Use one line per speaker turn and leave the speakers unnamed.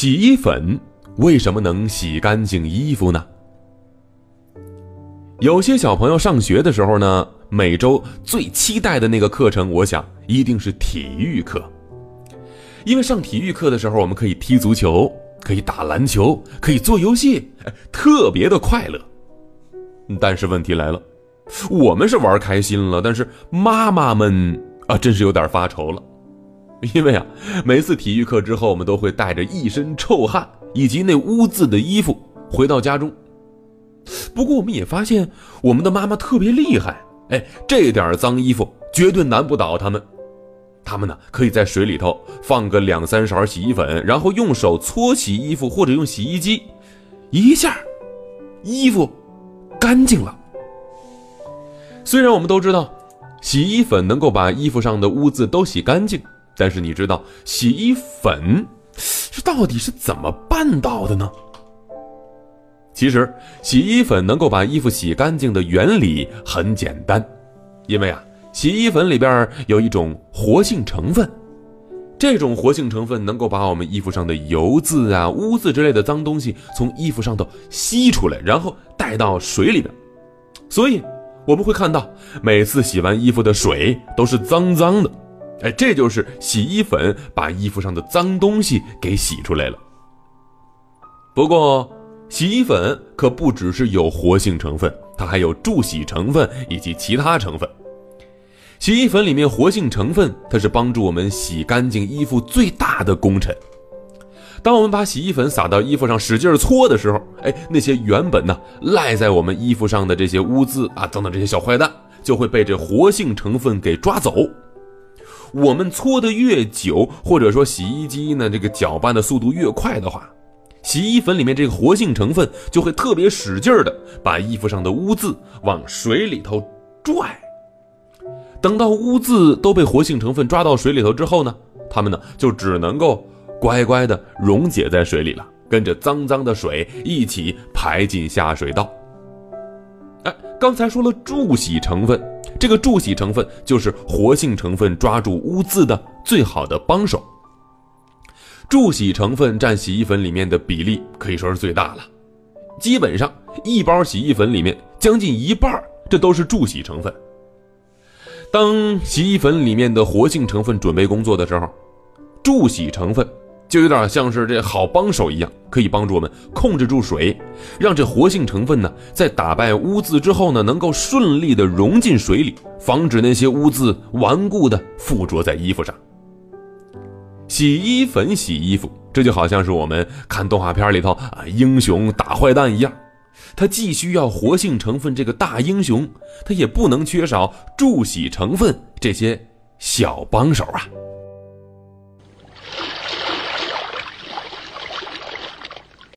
洗衣粉为什么能洗干净衣服呢？有些小朋友上学的时候呢，每周最期待的那个课程，我想一定是体育课。因为上体育课的时候，我们可以踢足球，可以打篮球，可以做游戏，特别的快乐。但是问题来了，我们是玩开心了，但是妈妈们啊，真是有点发愁了。因为啊，每次体育课之后，我们都会带着一身臭汗以及那污渍的衣服回到家中。不过，我们也发现我们的妈妈特别厉害，哎，这点脏衣服绝对难不倒他们。他们呢，可以在水里头放个两三勺洗衣粉，然后用手搓洗衣服，或者用洗衣机，一下，衣服干净了。虽然我们都知道，洗衣粉能够把衣服上的污渍都洗干净，但是你知道洗衣粉这到底是怎么办到的呢？其实，洗衣粉能够把衣服洗干净的原理很简单，因为啊，洗衣粉里边有一种活性成分，这种活性成分能够把我们衣服上的油渍啊、污渍之类的脏东西从衣服上头吸出来，然后带到水里边。所以我们会看到，每次洗完衣服的水都是脏脏的，哎，这就是洗衣粉把衣服上的脏东西给洗出来了。不过，洗衣粉可不只是有活性成分，它还有助洗成分以及其他成分。洗衣粉里面活性成分，它是帮助我们洗干净衣服最大的功臣。当我们把洗衣粉撒到衣服上，使劲搓的时候，哎，那些原本呢赖在我们衣服上的这些污渍啊等等这些小坏蛋，就会被这活性成分给抓走。我们搓的越久，或者说洗衣机呢这个搅拌的速度越快的话，洗衣粉里面这个活性成分就会特别使劲儿的把衣服上的污渍往水里头拽。等到污渍都被活性成分抓到水里头之后呢，它们呢就只能够乖乖的溶解在水里了，跟着脏脏的水一起排进下水道。哎，刚才说了助洗成分，这个助洗成分就是活性成分抓住污渍的最好的帮手。助洗成分占洗衣粉里面的比例可以说是最大了，基本上一包洗衣粉里面将近一半这都是助洗成分。当洗衣粉里面的活性成分准备工作的时候，助洗成分就有点像是这好帮手一样，可以帮助我们控制住水，让这活性成分呢在打败污渍之后呢，能够顺利的融进水里，防止那些污渍顽固的附着在衣服上。洗衣粉洗衣服，这就好像是我们看动画片里头啊英雄打坏蛋一样。它既需要活性成分这个大英雄，它也不能缺少助洗成分这些小帮手啊。